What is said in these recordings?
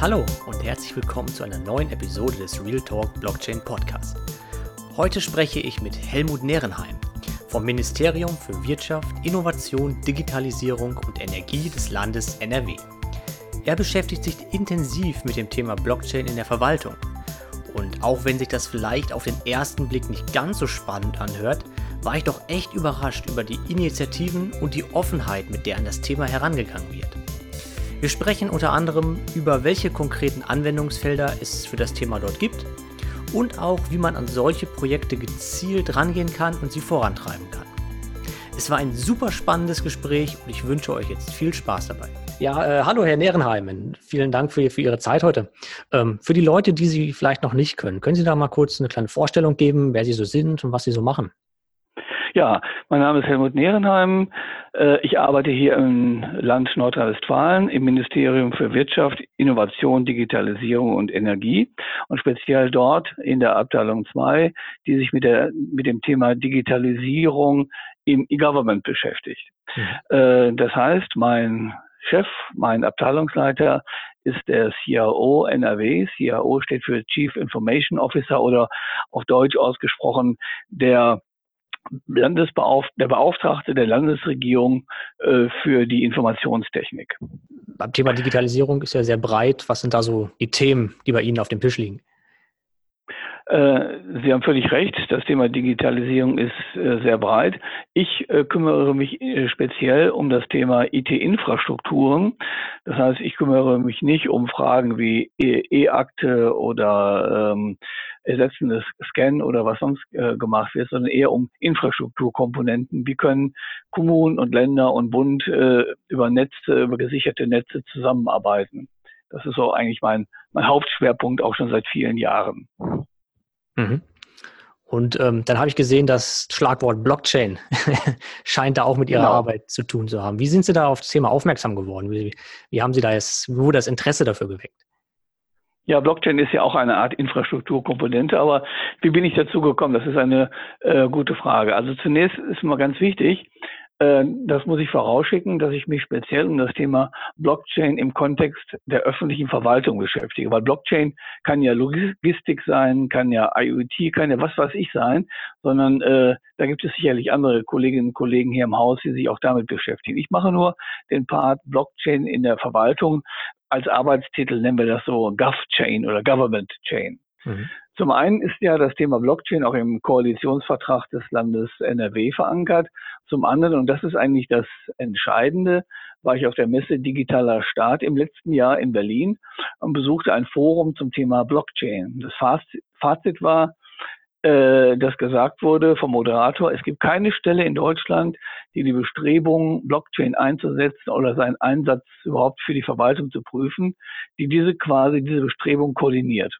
Hallo und herzlich willkommen zu einer neuen Episode des Real Talk Blockchain Podcast. Heute spreche ich mit Helmut Nerenheim vom Ministerium für Wirtschaft, Innovation, Digitalisierung und Energie des Landes NRW. Er beschäftigt sich intensiv mit dem Thema Blockchain in der Verwaltung. Und auch wenn sich das vielleicht auf den ersten Blick nicht ganz so spannend anhört, war ich doch echt überrascht über die Initiativen und die Offenheit, mit der an das Thema herangegangen wird. Wir sprechen unter anderem über welche konkreten Anwendungsfelder es für das Thema dort gibt und auch wie man an solche Projekte gezielt rangehen kann und sie vorantreiben kann. Es war ein super spannendes Gespräch und ich wünsche euch jetzt viel Spaß dabei. Ja, äh, hallo Herr Nerenheim, vielen Dank für, für Ihre Zeit heute. Ähm, für die Leute, die Sie vielleicht noch nicht können, können Sie da mal kurz eine kleine Vorstellung geben, wer Sie so sind und was Sie so machen? Ja, mein Name ist Helmut Nierenheim. Äh, ich arbeite hier im Land Nordrhein-Westfalen im Ministerium für Wirtschaft, Innovation, Digitalisierung und Energie und speziell dort in der Abteilung 2, die sich mit, der, mit dem Thema Digitalisierung im E-Government beschäftigt. Mhm. Das heißt, mein Chef, mein Abteilungsleiter ist der CIO NRW. CIO steht für Chief Information Officer oder auf Deutsch ausgesprochen der Landesbeauf der Beauftragte der Landesregierung äh, für die Informationstechnik. Beim Thema Digitalisierung ist ja sehr breit. Was sind da so die Themen, die bei Ihnen auf dem Tisch liegen? Äh, Sie haben völlig recht, das Thema Digitalisierung ist äh, sehr breit. Ich äh, kümmere mich speziell um das Thema IT-Infrastrukturen. Das heißt, ich kümmere mich nicht um Fragen wie E-Akte oder ähm, ersetzendes Scan oder was sonst gemacht wird, sondern eher um Infrastrukturkomponenten. Wie können Kommunen und Länder und Bund über Netze, über gesicherte Netze zusammenarbeiten? Das ist so eigentlich mein, mein Hauptschwerpunkt auch schon seit vielen Jahren. Mhm. Und ähm, dann habe ich gesehen, das Schlagwort Blockchain scheint da auch mit Ihrer genau. Arbeit zu tun zu haben. Wie sind Sie da auf das Thema aufmerksam geworden? Wie, wie haben Sie da jetzt, wie wurde das Interesse dafür geweckt? Ja, Blockchain ist ja auch eine Art Infrastrukturkomponente, aber wie bin ich dazu gekommen? Das ist eine äh, gute Frage. Also zunächst ist mal ganz wichtig, das muss ich vorausschicken, dass ich mich speziell um das Thema Blockchain im Kontext der öffentlichen Verwaltung beschäftige. Weil Blockchain kann ja Logistik sein, kann ja IoT, kann ja was weiß ich sein, sondern äh, da gibt es sicherlich andere Kolleginnen und Kollegen hier im Haus, die sich auch damit beschäftigen. Ich mache nur den Part Blockchain in der Verwaltung. Als Arbeitstitel nennen wir das so GovChain oder Government Chain. Mhm. Zum einen ist ja das Thema Blockchain auch im Koalitionsvertrag des Landes NRW verankert. Zum anderen, und das ist eigentlich das Entscheidende, war ich auf der Messe Digitaler Staat im letzten Jahr in Berlin und besuchte ein Forum zum Thema Blockchain. Das Fazit war, äh, dass gesagt wurde vom Moderator, es gibt keine Stelle in Deutschland, die die Bestrebungen, Blockchain einzusetzen oder seinen Einsatz überhaupt für die Verwaltung zu prüfen, die diese quasi, diese Bestrebung koordiniert.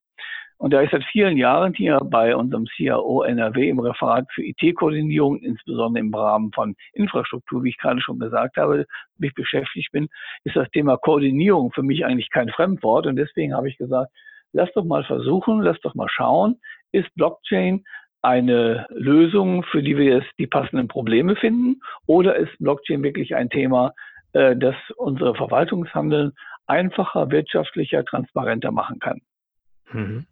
Und da ich seit vielen Jahren hier bei unserem CIO NRW im Referat für IT-Koordinierung, insbesondere im Rahmen von Infrastruktur, wie ich gerade schon gesagt habe, mich beschäftigt bin, ist das Thema Koordinierung für mich eigentlich kein Fremdwort. Und deswegen habe ich gesagt, lass doch mal versuchen, lass doch mal schauen, ist Blockchain eine Lösung, für die wir jetzt die passenden Probleme finden? Oder ist Blockchain wirklich ein Thema, äh, das unsere Verwaltungshandeln einfacher, wirtschaftlicher, transparenter machen kann? Mhm.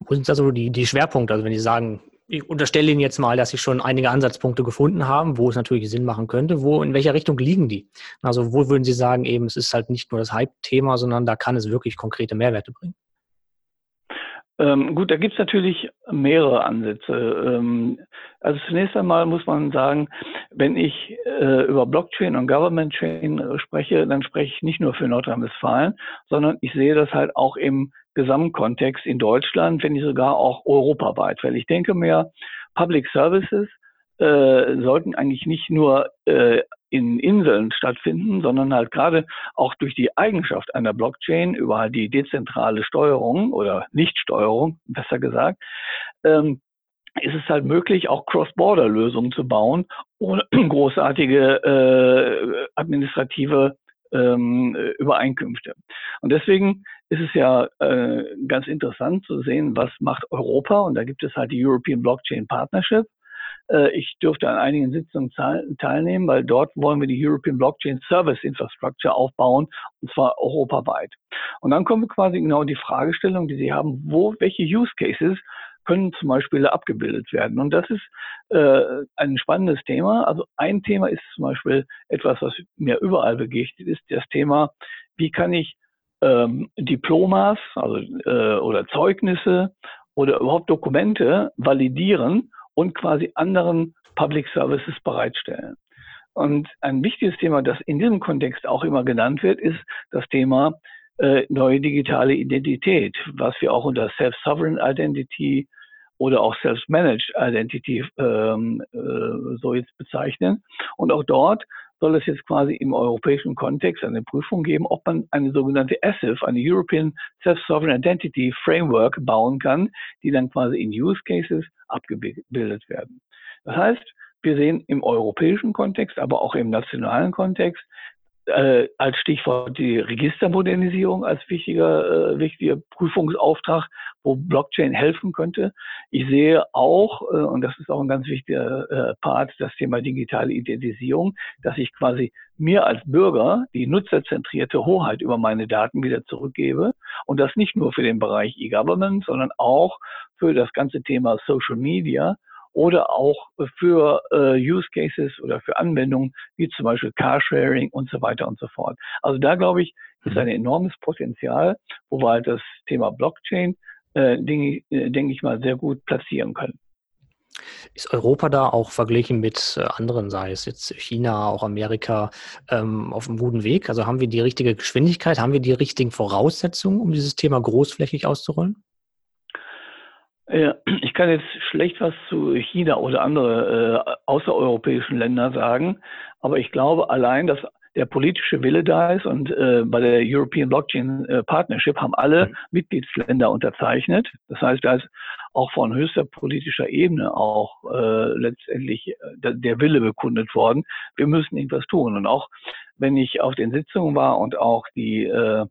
Wo sind da so die, die Schwerpunkte? Also wenn Sie sagen, ich unterstelle Ihnen jetzt mal, dass Sie schon einige Ansatzpunkte gefunden haben, wo es natürlich Sinn machen könnte. Wo, in welcher Richtung liegen die? Also wo würden Sie sagen, eben, es ist halt nicht nur das Hype-Thema, sondern da kann es wirklich konkrete Mehrwerte bringen? Ähm, gut, da gibt es natürlich mehrere Ansätze. Ähm, also zunächst einmal muss man sagen, wenn ich äh, über Blockchain und Government Chain spreche, dann spreche ich nicht nur für Nordrhein-Westfalen, sondern ich sehe das halt auch im Gesamtkontext in Deutschland, wenn nicht sogar auch europaweit. Weil ich denke mir, Public Services äh, sollten eigentlich nicht nur äh, in Inseln stattfinden, sondern halt gerade auch durch die Eigenschaft einer Blockchain über halt die dezentrale Steuerung oder Nichtsteuerung, besser gesagt, ähm, ist es halt möglich, auch Cross-Border-Lösungen zu bauen, ohne großartige äh, administrative ähm, Übereinkünfte. Und deswegen ist es ja äh, ganz interessant zu sehen, was macht Europa. Und da gibt es halt die European Blockchain Partnership. Äh, ich durfte an einigen Sitzungen teilnehmen, weil dort wollen wir die European Blockchain Service Infrastructure aufbauen, und zwar europaweit. Und dann kommen wir quasi genau die Fragestellung, die Sie haben, wo, welche Use Cases können zum Beispiel abgebildet werden. Und das ist äh, ein spannendes Thema. Also ein Thema ist zum Beispiel etwas, was mir überall begegnet ist, das Thema, wie kann ich ähm, Diplomas also, äh, oder Zeugnisse oder überhaupt Dokumente validieren und quasi anderen Public Services bereitstellen. Und ein wichtiges Thema, das in diesem Kontext auch immer genannt wird, ist das Thema äh, neue digitale Identität, was wir auch unter Self-Sovereign Identity oder auch Self-Managed Identity ähm, äh, so jetzt bezeichnen. Und auch dort soll es jetzt quasi im europäischen Kontext eine Prüfung geben, ob man eine sogenannte ESIF, eine European Self-Sovereign Identity Framework bauen kann, die dann quasi in Use Cases abgebildet werden. Das heißt, wir sehen im europäischen Kontext, aber auch im nationalen Kontext äh, als Stichwort die Registermodernisierung als wichtiger, äh, wichtiger Prüfungsauftrag, wo Blockchain helfen könnte. Ich sehe auch, äh, und das ist auch ein ganz wichtiger äh, Part, das Thema digitale Identisierung, dass ich quasi mir als Bürger die nutzerzentrierte Hoheit über meine Daten wieder zurückgebe und das nicht nur für den Bereich E-Government, sondern auch für das ganze Thema Social Media, oder auch für äh, Use Cases oder für Anwendungen wie zum Beispiel Carsharing und so weiter und so fort. Also da glaube ich, ist mhm. ein enormes Potenzial, wo wir halt das Thema Blockchain, äh, denke äh, denk ich mal, sehr gut platzieren können. Ist Europa da auch verglichen mit äh, anderen, sei es jetzt China, auch Amerika, ähm, auf einem guten Weg? Also haben wir die richtige Geschwindigkeit, haben wir die richtigen Voraussetzungen, um dieses Thema großflächig auszurollen? Ich kann jetzt schlecht was zu China oder andere äh, außereuropäischen Länder sagen, aber ich glaube allein, dass der politische Wille da ist und äh, bei der European Blockchain äh, Partnership haben alle mhm. Mitgliedsländer unterzeichnet. Das heißt, da ist auch von höchster politischer Ebene auch äh, letztendlich äh, der Wille bekundet worden. Wir müssen irgendwas tun. Und auch wenn ich auf den Sitzungen war und auch die äh,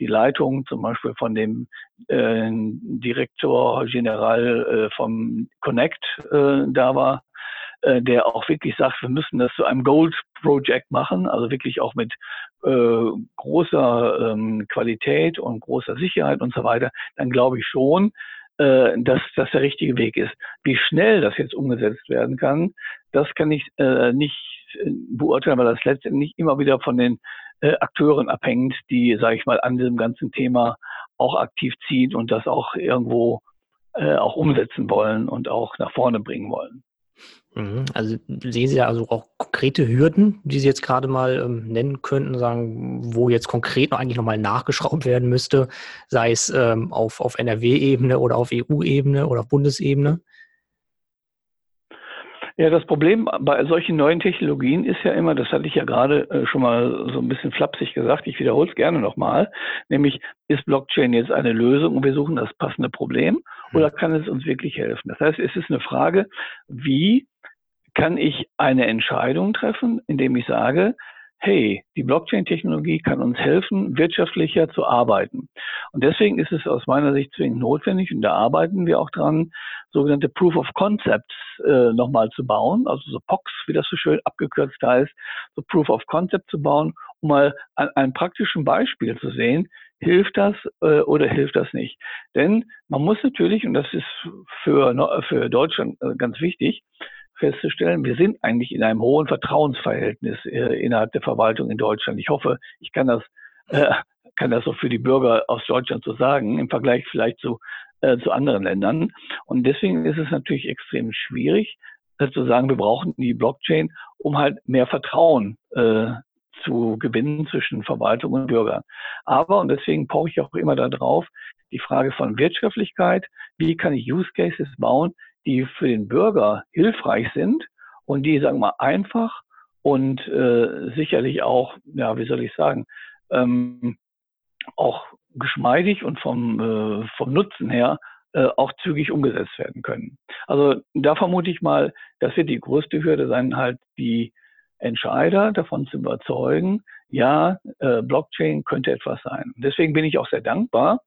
die Leitung zum Beispiel von dem äh, Direktor General äh, vom Connect äh, da war, äh, der auch wirklich sagt, wir müssen das zu einem Gold Project machen, also wirklich auch mit äh, großer ähm, Qualität und großer Sicherheit und so weiter, dann glaube ich schon, äh, dass das der richtige Weg ist. Wie schnell das jetzt umgesetzt werden kann, das kann ich äh, nicht äh, beurteilen, weil das letztendlich immer wieder von den äh, Akteuren abhängt, die, sage ich mal, an diesem ganzen Thema auch aktiv ziehen und das auch irgendwo äh, auch umsetzen wollen und auch nach vorne bringen wollen. Mhm. Also sehen Sie da also auch konkrete Hürden, die Sie jetzt gerade mal ähm, nennen könnten, sagen, wo jetzt konkret noch eigentlich nochmal nachgeschraubt werden müsste, sei es ähm, auf, auf NRW-Ebene oder auf EU-Ebene oder auf Bundesebene? Ja, das Problem bei solchen neuen Technologien ist ja immer, das hatte ich ja gerade äh, schon mal so ein bisschen flapsig gesagt, ich wiederhole es gerne nochmal, nämlich ist Blockchain jetzt eine Lösung und wir suchen das passende Problem hm. oder kann es uns wirklich helfen? Das heißt, es ist eine Frage, wie kann ich eine Entscheidung treffen, indem ich sage, hey, die Blockchain-Technologie kann uns helfen, wirtschaftlicher zu arbeiten. Und deswegen ist es aus meiner Sicht zwingend notwendig, und da arbeiten wir auch dran, sogenannte Proof of Concepts äh, nochmal zu bauen, also so POCs, wie das so schön abgekürzt heißt, so Proof of Concept zu bauen, um mal an einem praktischen Beispiel zu sehen, hilft das äh, oder hilft das nicht. Denn man muss natürlich, und das ist für, für Deutschland äh, ganz wichtig, festzustellen, wir sind eigentlich in einem hohen Vertrauensverhältnis äh, innerhalb der Verwaltung in Deutschland. Ich hoffe, ich kann das, äh, kann das auch für die Bürger aus Deutschland so sagen, im Vergleich vielleicht zu, äh, zu anderen Ländern. Und deswegen ist es natürlich extrem schwierig, äh, zu sagen, wir brauchen die Blockchain, um halt mehr Vertrauen äh, zu gewinnen zwischen Verwaltung und Bürger. Aber, und deswegen brauche ich auch immer darauf, die Frage von Wirtschaftlichkeit, wie kann ich Use Cases bauen, die für den Bürger hilfreich sind und die, sagen wir mal, einfach und äh, sicherlich auch, ja, wie soll ich sagen, ähm, auch geschmeidig und vom, äh, vom Nutzen her äh, auch zügig umgesetzt werden können. Also da vermute ich mal, das wird die größte Hürde sein, halt die Entscheider davon zu überzeugen, ja, äh, Blockchain könnte etwas sein. Deswegen bin ich auch sehr dankbar.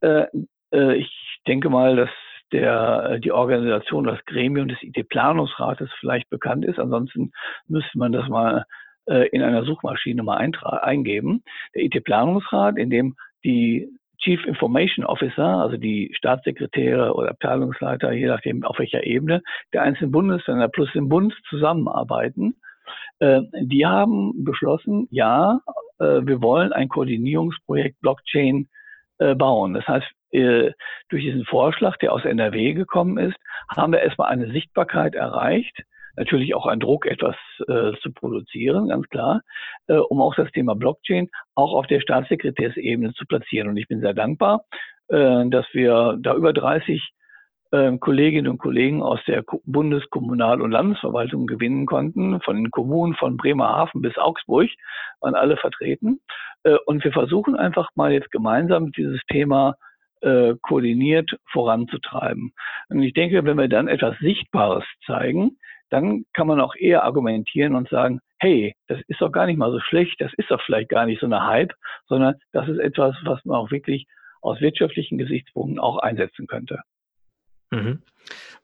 Äh, äh, ich denke mal, dass der, die Organisation, das Gremium des IT-Planungsrates vielleicht bekannt ist. Ansonsten müsste man das mal äh, in einer Suchmaschine mal eingeben. Der IT-Planungsrat, in dem die Chief Information Officer, also die Staatssekretäre oder Abteilungsleiter, je nachdem auf welcher Ebene, der einzelnen Bundesländer plus dem Bund zusammenarbeiten. Äh, die haben beschlossen, ja, äh, wir wollen ein Koordinierungsprojekt Blockchain äh, bauen. Das heißt, durch diesen Vorschlag, der aus NRW gekommen ist, haben wir erstmal eine Sichtbarkeit erreicht natürlich auch ein Druck, etwas äh, zu produzieren, ganz klar, äh, um auch das Thema Blockchain auch auf der Staatssekretärsebene zu platzieren. Und ich bin sehr dankbar, äh, dass wir da über 30 äh, Kolleginnen und Kollegen aus der Bundes-, Kommunal- und Landesverwaltung gewinnen konnten, von den Kommunen von Bremerhaven bis Augsburg, waren alle vertreten. Äh, und wir versuchen einfach mal jetzt gemeinsam dieses Thema äh, koordiniert voranzutreiben. Und ich denke, wenn wir dann etwas Sichtbares zeigen, dann kann man auch eher argumentieren und sagen, hey, das ist doch gar nicht mal so schlecht, das ist doch vielleicht gar nicht so eine Hype, sondern das ist etwas, was man auch wirklich aus wirtschaftlichen Gesichtspunkten auch einsetzen könnte. Mhm.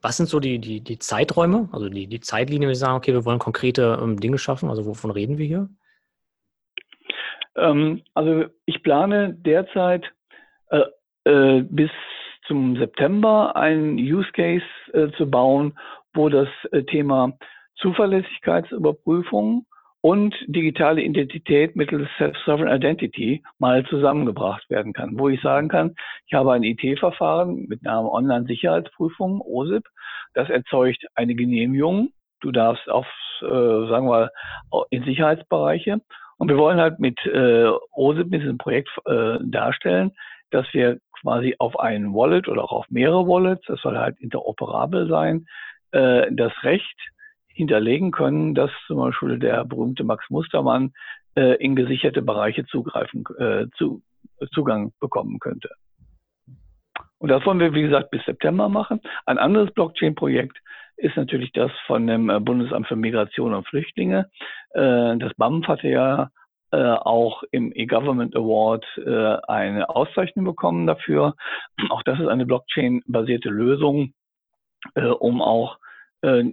Was sind so die, die, die Zeiträume, also die, die Zeitlinie, wenn wir sagen, okay, wir wollen konkrete ähm, Dinge schaffen, also wovon reden wir hier? Ähm, also ich plane derzeit äh, äh, bis zum September einen Use Case äh, zu bauen, wo das äh, Thema Zuverlässigkeitsüberprüfung und digitale Identität mittels Self-Sovereign Identity mal zusammengebracht werden kann, wo ich sagen kann, ich habe ein IT-Verfahren mit Namen Online-Sicherheitsprüfung, OSIP, das erzeugt eine Genehmigung. Du darfst auf, äh, sagen wir, in Sicherheitsbereiche. Und wir wollen halt mit äh, OSIP, mit diesem Projekt äh, darstellen, dass wir quasi auf ein Wallet oder auch auf mehrere Wallets, das soll halt interoperabel sein, äh, das Recht hinterlegen können, dass zum Beispiel der berühmte Max Mustermann äh, in gesicherte Bereiche zugreifen, äh, zu, Zugang bekommen könnte. Und das wollen wir, wie gesagt, bis September machen. Ein anderes Blockchain-Projekt ist natürlich das von dem äh, Bundesamt für Migration und Flüchtlinge. Äh, das BAMF hatte ja äh, auch im E-Government Award eine Auszeichnung bekommen dafür. Auch das ist eine Blockchain-basierte Lösung, um auch äh,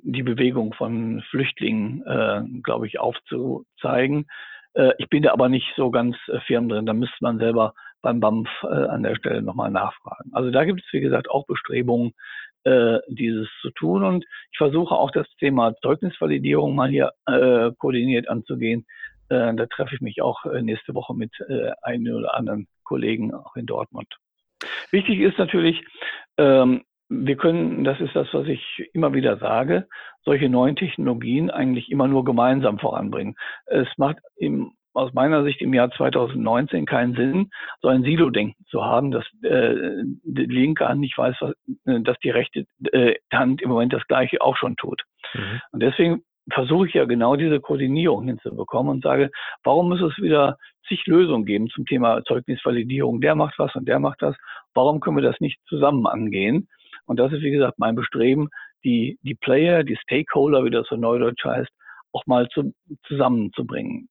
die Bewegung von Flüchtlingen, äh, glaube ich, aufzuzeigen. Äh, ich bin da aber nicht so ganz äh, firm drin. Da müsste man selber beim BAMF äh, an der Stelle nochmal nachfragen. Also da gibt es, wie gesagt, auch Bestrebungen, äh, dieses zu tun. Und ich versuche auch das Thema Zeugnisvalidierung mal hier äh, koordiniert anzugehen. Äh, da treffe ich mich auch äh, nächste Woche mit äh, einem oder anderen Kollegen auch in Dortmund. Wichtig ist natürlich, ähm, wir können, das ist das, was ich immer wieder sage, solche neuen Technologien eigentlich immer nur gemeinsam voranbringen. Es macht im, aus meiner Sicht im Jahr 2019 keinen Sinn, so ein Silo-Denken zu haben, dass äh, die linke Hand nicht weiß, was, äh, dass die rechte äh, Hand im Moment das Gleiche auch schon tut. Mhm. Und deswegen versuche ich ja genau diese Koordinierung hinzubekommen und sage, warum muss es wieder zig Lösungen geben zum Thema Zeugnisvalidierung? Der macht was und der macht das. Warum können wir das nicht zusammen angehen? Und das ist, wie gesagt, mein Bestreben, die, die Player, die Stakeholder, wie das so neudeutsch heißt, auch mal zu, zusammenzubringen.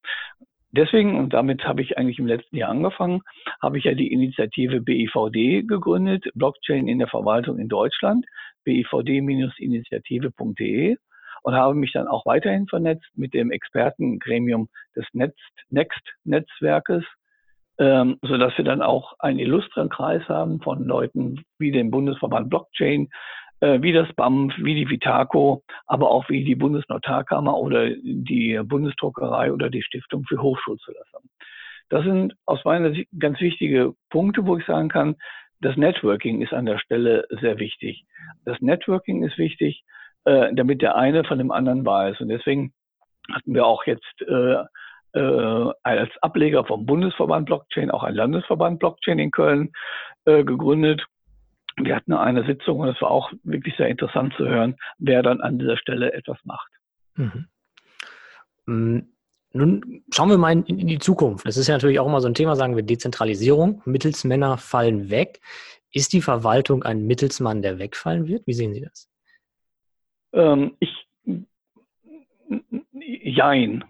Deswegen, und damit habe ich eigentlich im letzten Jahr angefangen, habe ich ja die Initiative BIVD gegründet, Blockchain in der Verwaltung in Deutschland, bivd-initiative.de und habe mich dann auch weiterhin vernetzt mit dem Expertengremium des Next-Netzwerkes, ähm, so dass wir dann auch einen illustren Kreis haben von Leuten wie dem Bundesverband Blockchain, äh, wie das BAMF, wie die Vitaco, aber auch wie die Bundesnotarkammer oder die Bundesdruckerei oder die Stiftung für Hochschulzulassung. Das sind aus meiner Sicht ganz wichtige Punkte, wo ich sagen kann, das Networking ist an der Stelle sehr wichtig. Das Networking ist wichtig, äh, damit der eine von dem anderen weiß. Und deswegen hatten wir auch jetzt äh, als Ableger vom Bundesverband Blockchain auch ein Landesverband Blockchain in Köln äh, gegründet. Wir hatten eine Sitzung und es war auch wirklich sehr interessant zu hören, wer dann an dieser Stelle etwas macht. Mhm. Mm, nun schauen wir mal in, in, die Zukunft. Das ist ja natürlich auch immer so ein Thema, sagen wir Dezentralisierung. Mittelsmänner fallen weg. Ist die Verwaltung ein Mittelsmann, der wegfallen wird? Wie sehen Sie das? Ähm, ich, jein.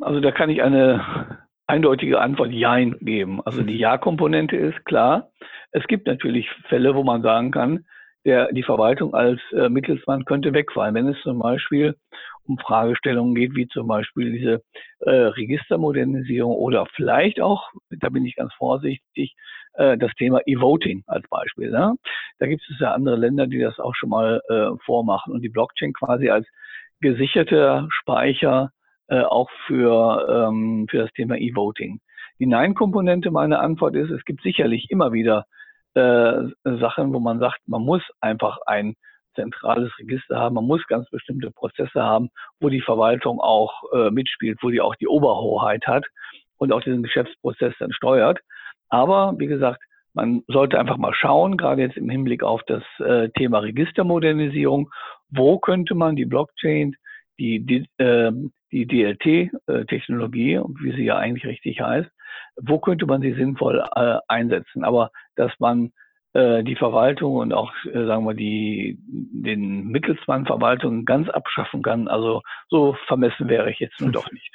Also da kann ich eine eindeutige Antwort Jein geben. Also die Ja-Komponente ist klar. Es gibt natürlich Fälle, wo man sagen kann, der, die Verwaltung als äh, Mittelsmann könnte wegfallen, wenn es zum Beispiel um Fragestellungen geht, wie zum Beispiel diese äh, Registermodernisierung oder vielleicht auch, da bin ich ganz vorsichtig, äh, das Thema E-Voting als Beispiel. Ne? Da gibt es ja andere Länder, die das auch schon mal äh, vormachen und die Blockchain quasi als gesicherter Speicher äh, auch für, ähm, für das Thema E-Voting. Die Nein-Komponente meiner Antwort ist, es gibt sicherlich immer wieder äh, Sachen, wo man sagt, man muss einfach ein zentrales Register haben, man muss ganz bestimmte Prozesse haben, wo die Verwaltung auch äh, mitspielt, wo die auch die Oberhoheit hat und auch diesen Geschäftsprozess dann steuert. Aber wie gesagt, man sollte einfach mal schauen, gerade jetzt im Hinblick auf das äh, Thema Registermodernisierung, wo könnte man die Blockchain, die, die, äh, die DLT-Technologie, wie sie ja eigentlich richtig heißt, wo könnte man sie sinnvoll äh, einsetzen? Aber dass man äh, die Verwaltung und auch, äh, sagen wir, die, den Mittelsmann Verwaltung ganz abschaffen kann, also so vermessen wäre ich jetzt nun doch nicht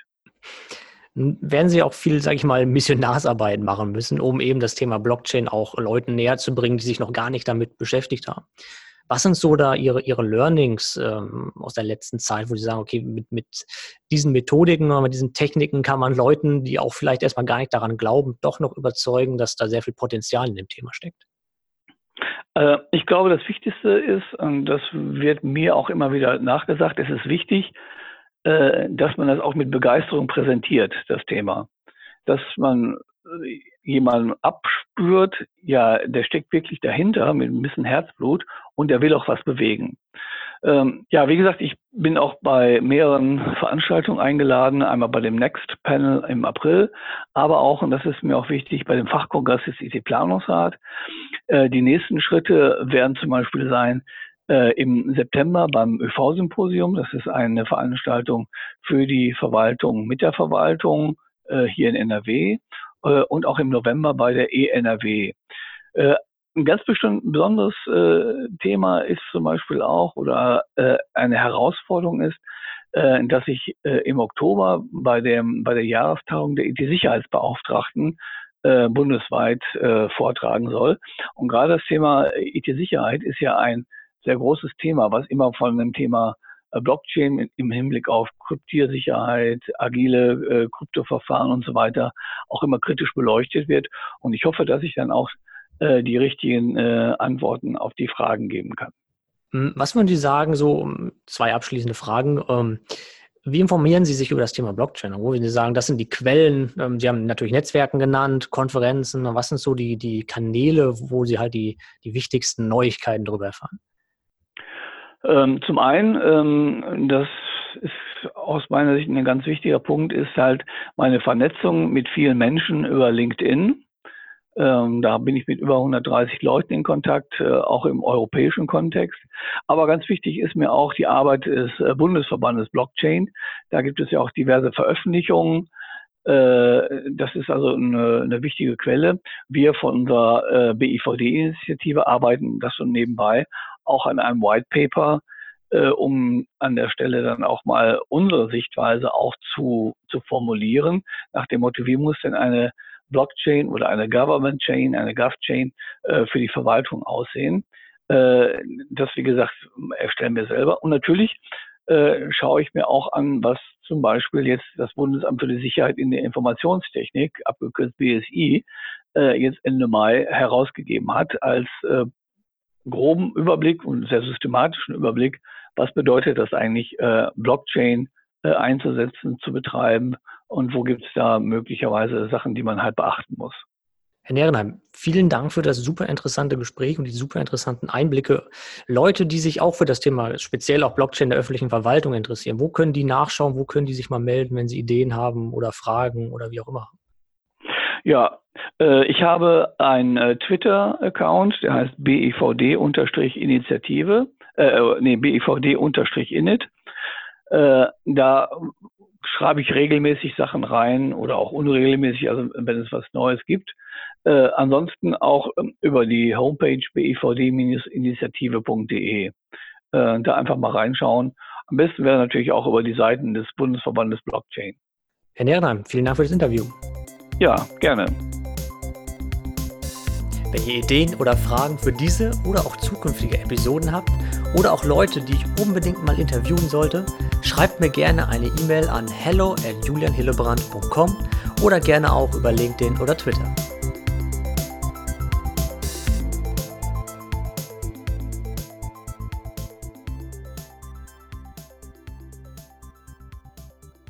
werden Sie auch viel, sage ich mal, Missionarsarbeit machen müssen, um eben das Thema Blockchain auch Leuten näher zu bringen, die sich noch gar nicht damit beschäftigt haben. Was sind so da Ihre, Ihre Learnings ähm, aus der letzten Zeit, wo Sie sagen, okay, mit, mit diesen Methodiken, mit diesen Techniken kann man Leuten, die auch vielleicht erstmal gar nicht daran glauben, doch noch überzeugen, dass da sehr viel Potenzial in dem Thema steckt? Äh, ich glaube, das Wichtigste ist, und das wird mir auch immer wieder nachgesagt, es ist wichtig, äh, dass man das auch mit Begeisterung präsentiert, das Thema. Dass man jemanden abspürt, ja, der steckt wirklich dahinter mit ein bisschen Herzblut und der will auch was bewegen. Ähm, ja, wie gesagt, ich bin auch bei mehreren Veranstaltungen eingeladen, einmal bei dem Next Panel im April, aber auch, und das ist mir auch wichtig, bei dem Fachkongress des IT-Planungsrat. Äh, die nächsten Schritte werden zum Beispiel sein, äh, im September beim ÖV-Symposium. Das ist eine Veranstaltung für die Verwaltung mit der Verwaltung äh, hier in NRW äh, und auch im November bei der ENRW. Äh, ein ganz besonderes äh, Thema ist zum Beispiel auch oder eine Herausforderung ist, dass ich im Oktober bei dem bei der Jahrestagung der IT-Sicherheitsbeauftragten bundesweit vortragen soll. Und gerade das Thema IT-Sicherheit ist ja ein sehr großes Thema, was immer von dem Thema Blockchain im Hinblick auf Kryptiersicherheit, agile äh, Kryptoverfahren und so weiter auch immer kritisch beleuchtet wird. Und ich hoffe, dass ich dann auch äh, die richtigen äh, Antworten auf die Fragen geben kann. Hm, was würden Sie sagen, so zwei abschließende Fragen? Ähm, wie informieren Sie sich über das Thema Blockchain? Wo würden Sie sagen, das sind die Quellen? Ähm, Sie haben natürlich Netzwerken genannt, Konferenzen. Was sind so die, die Kanäle, wo Sie halt die, die wichtigsten Neuigkeiten darüber erfahren? Ähm, zum einen, ähm, das ist aus meiner Sicht ein ganz wichtiger Punkt, ist halt meine Vernetzung mit vielen Menschen über LinkedIn. Ähm, da bin ich mit über 130 Leuten in Kontakt, äh, auch im europäischen Kontext. Aber ganz wichtig ist mir auch die Arbeit des äh, Bundesverbandes Blockchain. Da gibt es ja auch diverse Veröffentlichungen. Äh, das ist also eine, eine, wichtige Quelle. Wir von unserer äh, BIVD-Initiative arbeiten das schon nebenbei auch an einem White Paper, äh, um an der Stelle dann auch mal unsere Sichtweise auch zu, zu formulieren, nach dem Motto, wie muss denn eine Blockchain oder eine Government Chain, eine GovChain äh, für die Verwaltung aussehen. Äh, das, wie gesagt, erstellen wir selber. Und natürlich äh, schaue ich mir auch an, was zum Beispiel jetzt das Bundesamt für die Sicherheit in der Informationstechnik, abgekürzt BSI, äh, jetzt Ende Mai herausgegeben hat als äh, groben Überblick und sehr systematischen Überblick, was bedeutet das eigentlich, äh, Blockchain äh, einzusetzen, zu betreiben und wo gibt es da möglicherweise Sachen, die man halt beachten muss. Herr Nerenheim, vielen Dank für das super interessante Gespräch und die super interessanten Einblicke. Leute, die sich auch für das Thema, speziell auch Blockchain der öffentlichen Verwaltung interessieren, wo können die nachschauen, wo können die sich mal melden, wenn sie Ideen haben oder Fragen oder wie auch immer? Ja, äh, ich habe einen äh, Twitter-Account, der heißt BIVD-Initiative, äh, äh, nee, BIVD-Init. Äh, da schreibe ich regelmäßig Sachen rein oder auch unregelmäßig, also wenn es was Neues gibt. Äh, ansonsten auch ähm, über die Homepage bivd-initiative.de. Äh, da einfach mal reinschauen. Am besten wäre natürlich auch über die Seiten des Bundesverbandes Blockchain. Herr Nerenheim, vielen Dank für das Interview. Ja, gerne. Wenn ihr Ideen oder Fragen für diese oder auch zukünftige Episoden habt oder auch Leute, die ich unbedingt mal interviewen sollte, schreibt mir gerne eine E-Mail an hello at julianhillebrand.com oder gerne auch über LinkedIn oder Twitter.